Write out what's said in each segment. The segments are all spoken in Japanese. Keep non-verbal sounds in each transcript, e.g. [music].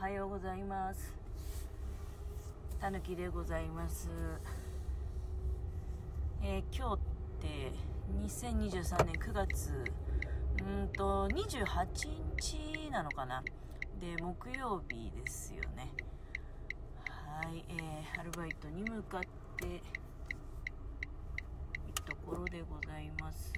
はようございます。たぬきでございます。えー、今日って2023年9月うんと28日なのかな？で木曜日ですよね。はいえー、アルバイトに向かっていくところでございます。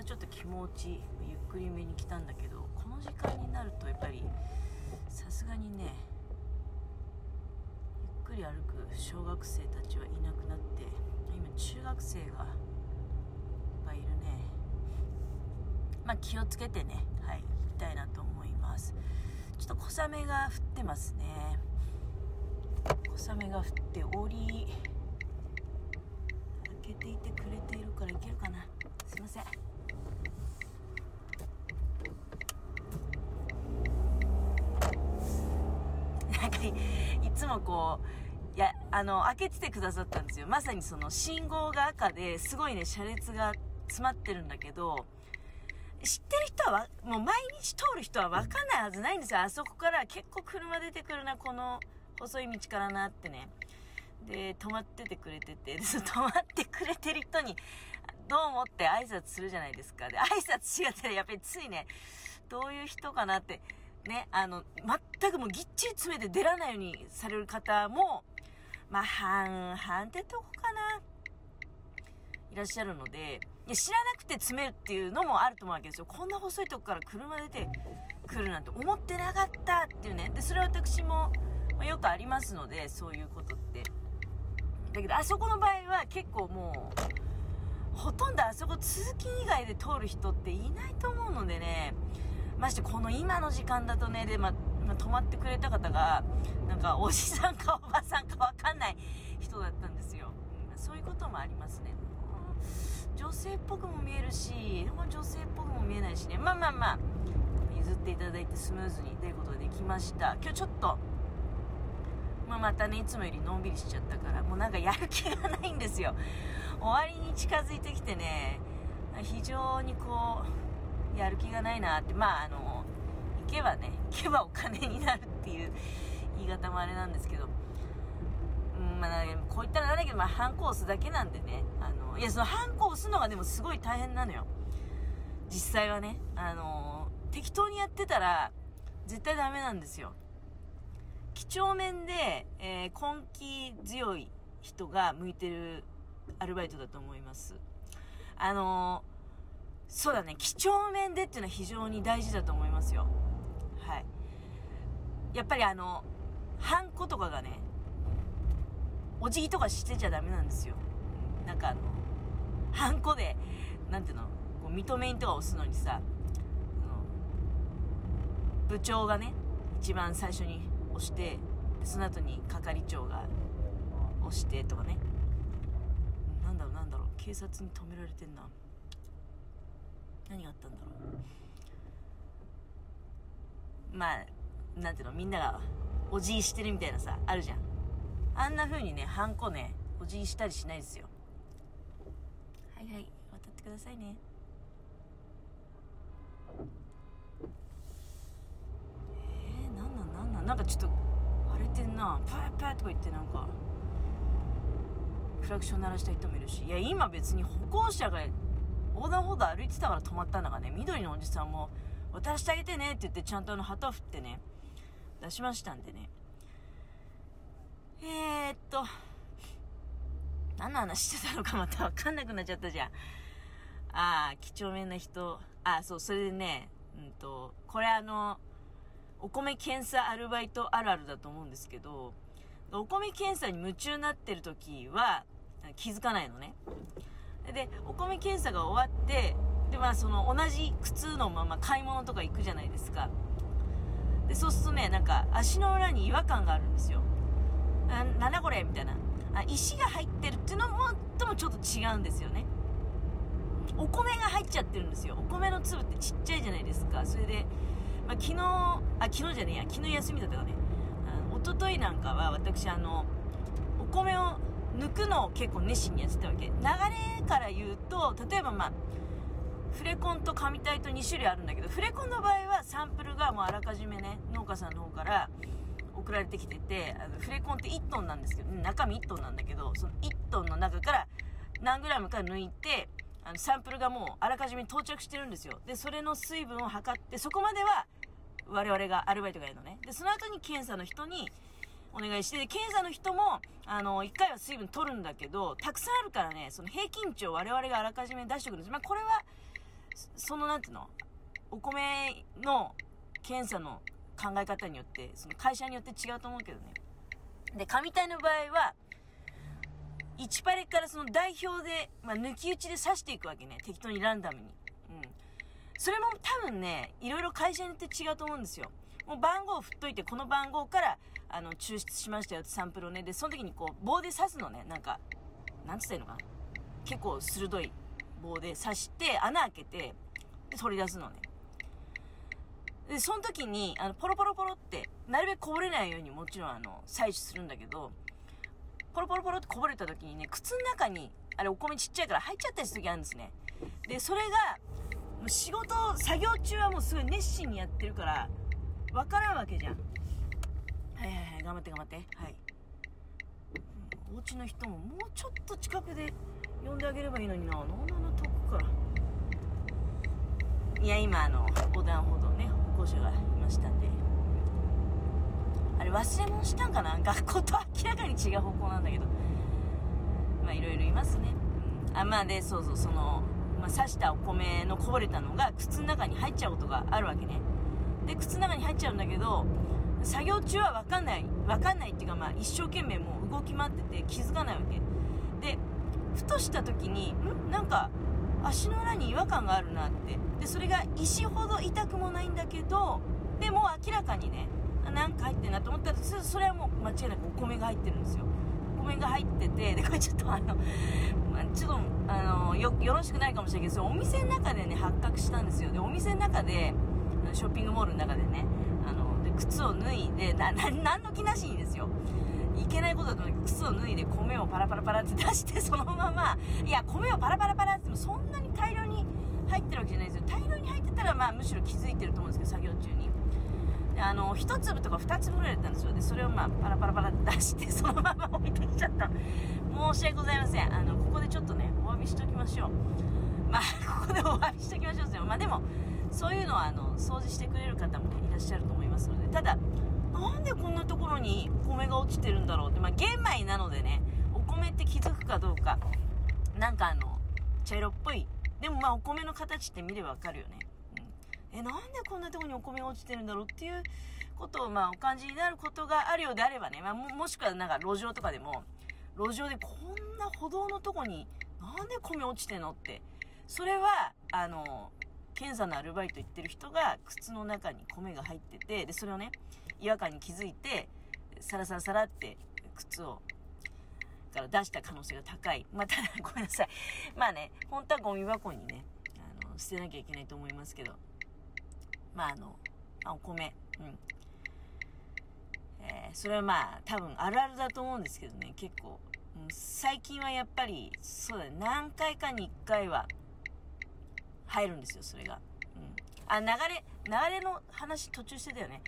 たちょっと気持ちゆっくりめに来たんだけどこの時間になるとやっぱりさすがにねゆっくり歩く小学生たちはいなくなって今中学生がいっぱいいるね。まあ気をつけてねはい行きたいなと思います。ちょっと小雨が降ってますね。小雨が降っており開けていてくれているからいけるかな。すいません。なんかいつもこういやあの開けててくださったんですよ。まさにその信号が赤ですごいね車列が詰まってるんだけど知ってる人はもう毎日通る人は分かんないはずないんですよ。あそこから結構車出てくるなこの細い道からなってね。で止まっててくれてて止まってくれてる人にどうもって挨拶するじゃないですか。で挨拶しがてらやっぱりついねどういう人かなってね、あの、全くもうぎっちり詰めて出らないようにされる方も、まあ、半々ってとこかな。いらっしゃるので、いや知らなくて詰めるっていうのもあると思うわけですよ。こんな細いとこから車出てくるなんて思ってなかったっていうね。で、それは私も、ま、よくありますので、そういうことって。だけど、あそこの場合は結構もう、ほとんどあそこ通勤以外で通る人っていないと思うのでね、ましてこの今の時間だとね、で、ま、ま泊まってくれた方が、なんかおじさんかおばさんかわかんない人だったんですよ。そういうこともありますね。女性っぽくも見えるし、女性っぽくも見えないしね。まあまあまあ、譲っていただいてスムーズにということできました。今日ちょっと、まあ、またね、いつもよりのんびりしちゃったから、もうなんかやる気がないんですよ。終わりに近づいてきてね、非常にこう、やる気がないなって、まあ、あの、行けばね、行けばお金になるっていう [laughs] 言い方もあれなんですけど、うん、まあ、こういったらなんだけど、まあ、ハンコ押すだけなんでね、あの、いや、そのハンコ押すのがでもすごい大変なのよ。実際はね、あの、適当にやってたら、絶対ダメなんですよ。几帳面で、えー、根気強い人が向いてるアルバイトだと思います。あのそうだね、几帳面でっていうのは非常に大事だと思いますよ。はい。やっぱりあの、ハンコとかがね、お辞儀とかしてちゃダメなんですよ。なんかあの、ハンコで、なんていうの、こう認め印とか押すのにさ、部長がね、一番最初に押して、その後に係長が押してとかね。なんだろうなんだろう、警察に止められてんな。何があったんだろう。まあなんていうのみんながお辞儀してるみたいなさあるじゃん。あんな風にねハンコねお辞儀したりしないですよ。はいはい渡ってくださいね。えー、なんなんなんなん？なんかちょっと荒れてんな。パーパーとか言ってなんかクラクション鳴らした人もいるし。いや今別に歩行者が横断歩道歩いてたから止まったんだがね、緑のおじさんも、渡してあげてねって言って、ちゃんとあの旗を振ってね、出しましたんでね。えー、っと、何の話してたのかまたわかんなくなっちゃったじゃん。ああ、几帳面な人。あそう、それでね、うんと、これあの、お米検査アルバイトあるあるだと思うんですけど、お米検査に夢中になってる時は気づかないのね。で、お米検査が終わって、で、まあその同じ靴のまま買い物とか行くじゃないですか。で、そうするとね、なんか足の裏に違和感があるんですよ。な、んだこれみたいな。あ、石が入ってるっていうのも、ともちょっと違うんですよね。お米が入っちゃってるんですよ。お米の粒ってちっちゃいじゃないですか。それで、まあ、昨日、あ、昨日じゃねえや、昨日休みだったかね。あの一昨日なんかは私、あの、お米を抜くのを結構熱心にやってたわけ。流れから言うと例えばまあフレコンと紙体と2種類あるんだけどフレコンの場合はサンプルがもうあらかじめね農家さんの方から送られてきててあのフレコンって1トンなんですけど中身1トンなんだけどその1トンの中から何グラムか抜いてあのサンプルがもうあらかじめ到着してるんですよ。でそれの水分を測ってそこまでは我々がアルバイトがやるのね。でその後に検査の人にお願いして、検査の人も、あの、1回は水分取るんだけど、たくさんあるからね、その平均値を我々があらかじめ出しておくんです。まあ、これは、その、なんていうの、お米の検査の考え方によって、その会社によって違うと思うけどね。で、紙体の場合は、1パレからその代表で、まあ、抜き打ちで刺していくわけね。適当にランダムに。うん。それも多分ね、いろいろ会社によって違うと思うんですよ。もう番号を振っといて、この番号から、あの、抽出しましたよってサンプルをね。で、その時にこう、棒で刺すのね。なんか、なんつったらいいのかな。結構鋭い棒で刺して、穴開けて、で、取り出すのね。で、その時に、あの、ポロポロポロって、なるべくこぼれないようにもちろん、あの、採取するんだけど、ポロポロポロってこぼれた時にね、靴の中に、あれお米ちっちゃいから入っちゃったりする時あるんですね。で、それが、もう仕事、作業中はもうすごい熱心にやってるから、わからんわけじゃん。はいはい、頑張って頑張って。はい。お家の人ももうちょっと近くで呼んであげればいいのにな。なんであんな遠くから。いや、今、あの、横断歩道ね、歩行者がいましたんで。あれ、忘れ物したんかな？学校と明らかに違う方向なんだけど。まあ、いろいろいますね。うん、あ、まあ、で、そうそう、その、まあ、刺したお米のこぼれたのが靴の中に入っちゃうことがあるわけね。で靴の中に入っちゃうんだけど作業中は分かんない分かんないっていうかまあ一生懸命もう動き回ってて気づかないわけ。でふとした時にん？なんか足の裏に違和感があるなって。でそれが石ほど痛くもないんだけどでも明らかにねなんか入ってんなと思ったらそれはもう間違いなくお米が入ってるんですよ。お米が入っててでこれちょっとあの、ちょっとあのよろしくないかもしれないけどそお店の中でね発覚したんですよ。でお店の中でショッピングモールの中でね、靴を脱いで、な、[laughs] な、なんの気なしにですよ。いけないことだと思う靴を脱いで米をパラパラパラって出して、[laughs] そのまま、いや、米をパラパラパラってもそんなに大量に入ってるわけじゃないですよ。大量に入ってたら、まあ、むしろ気づいてると思うんですけど、作業中に。で、あの、一粒とか二粒ぐらいだったんですよ。で、それをまあ、パラパラパラって出して、[laughs] そのまま置いてきちゃった。申し訳ございません。あの、ここでちょっとね、お詫びしときましょう。まあ、ここでお詫びしときましょうですよ。まあ、でも、そういうのはあの掃除してくれる方も、いらっしゃると思いますのでただなんでこんなところにお米が落ちてるんだろうって、まあ、玄米なのでねお米って気づくかどうかなんかあの茶色っぽい。でもまあお米の形って見ればわかるよね、うん、えなんでこんなとこにお米が落ちてるんだろうっていうことをまあお感じになることがあるようであればね、まあ、ももしくはなんか路上とかでも路上でこんな歩道のとこになんで米落ちてんのって。それはあの検査のアルバイト行ってる人が靴の中に米が入ってて、で、それをね、違和感に気づいて、サラサラサラって靴を、から出した可能性が高い。まあ、ただ、[laughs] ごめんなさい。まあね、本当はゴミ箱にね、あの、捨てなきゃいけないと思いますけど、まあ、あの、あお米、うん。えー、それはまあ、多分あるあるだと思うんですけどね、結構。うん、最近はやっぱり、そうだね、何回かに1回は、入るんですよ、それが。うん。あ、流れ、流れの話途中してたよね。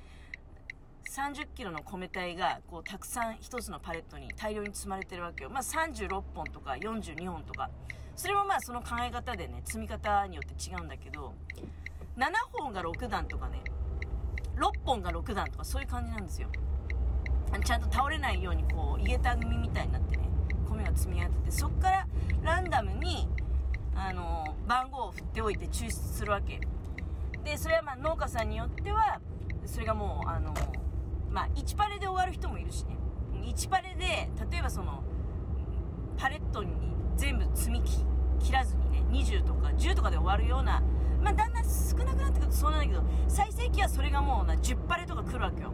30キロの米体が、こう、たくさん一つのパレットに大量に積まれてるわけよ。まあ、36本とか42本とか。それもまあ、その考え方でね、積み方によって違うんだけど、7本が6段とかね、6本が6段とかそういう感じなんですよ。ちゃんと倒れないように、こう、井桁組みたいになってね、米が積み上がってて、そっからランダムに、あの番号を振っておいて抽出するわけ。でそれはまあ農家さんによってはそれがもうあのまあ1パレで終わる人もいるしね。1パレで例えばそのパレットに全部積み切らずにね20とか10とかで終わるようなまあだんだん少なくなってくるとそうなんだけど最盛期はそれがもうな10パレとか来るわけよ。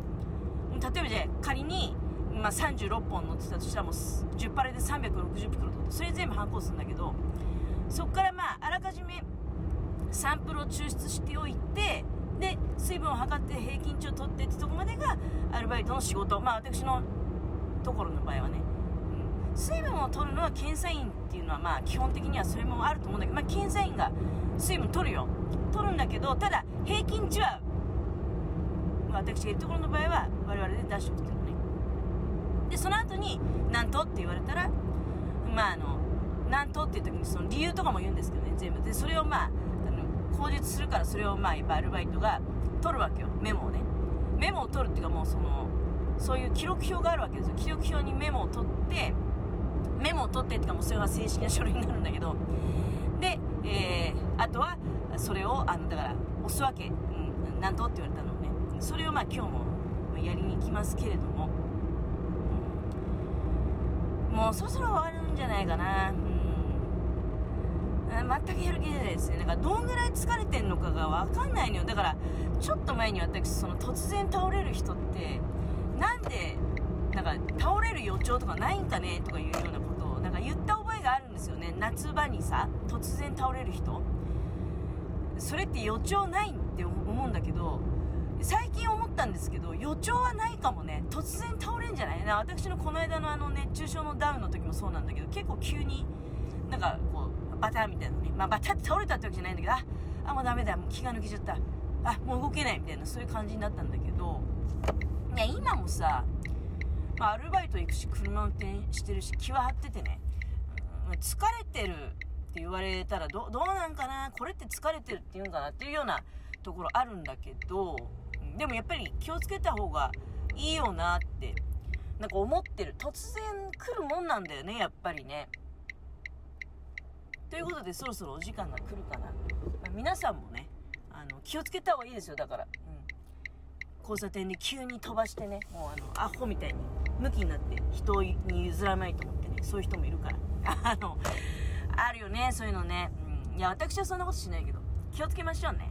例えばじゃあ仮にまあ、36本乗ってたとしたらもう10パレで360袋と。それ全部反抗するんだけどそこからまああらかじめサンプルを抽出しておいてで水分を測って平均値を取ってってとこまでがアルバイトの仕事。まあ私のところの場合はね、うん、水分を取るのは検査員っていうのはまあ基本的にはそれもあると思うんだけど、まあ、検査員が水分取るよ。取るんだけどただ平均値は私が言うところの場合は我々で出しておくっていうのね。でその後に何とって言われたらまああのとっていう時にその理由とかも言うんですけどね全部。でそれをまああの口述するからそれをまあやっぱアルバイトが取るわけよ。メモをね。メモを取るっていうかもうそのそういう記録表があるわけですよ。記録表にメモを取ってメモを取ってっていうかもうそれは正式な書類になるんだけど。で、えー、あとはそれをあのだから押すわけ、うん、なんとって言われたのね。それをまあ今日もやりに行きますけれども、もうそろそろ終わるんじゃないかな、うん、全くやる気ないですね。だからどんぐらい疲れてんのかが分かんないのよ。だからちょっと前に私その突然倒れる人ってなんでなんか倒れる予兆とかないんかね？とかいうようなことをなんか言った覚えがあるんですよね。夏場にさ突然倒れる人それって予兆ないって思うんだけど最近思ったんですけど予兆はないかもね。突然倒れんじゃない？な私のこの間のあの熱中症のダウンの時もそうなんだけど結構急になんかこうバターみたいなね。まあバタって倒れたってわけじゃないんだけどああもうダメだ。もう気が抜けちゃった。あもう動けないみたいなそういう感じになったんだけど。いや今もさまあ、アルバイト行くし車運転してるし気は張っててね、うん、疲れてるって言われたらどどうなんかな？これって疲れてるって言うんかなっていうようなところあるんだけどでもやっぱり気をつけた方がいいよなってなんか思ってる。突然来るもんなんだよねやっぱりね。ということでそろそろお時間が来るかな、まあ、皆さんもねあの気をつけた方がいいですよだから、うん、交差点で急に飛ばしてねもうあのアホみたいに向きになって人に譲らないと思ってねそういう人もいるから。あのあるよねそういうのね、うん、いや私はそんなことしないけど気をつけましょうね。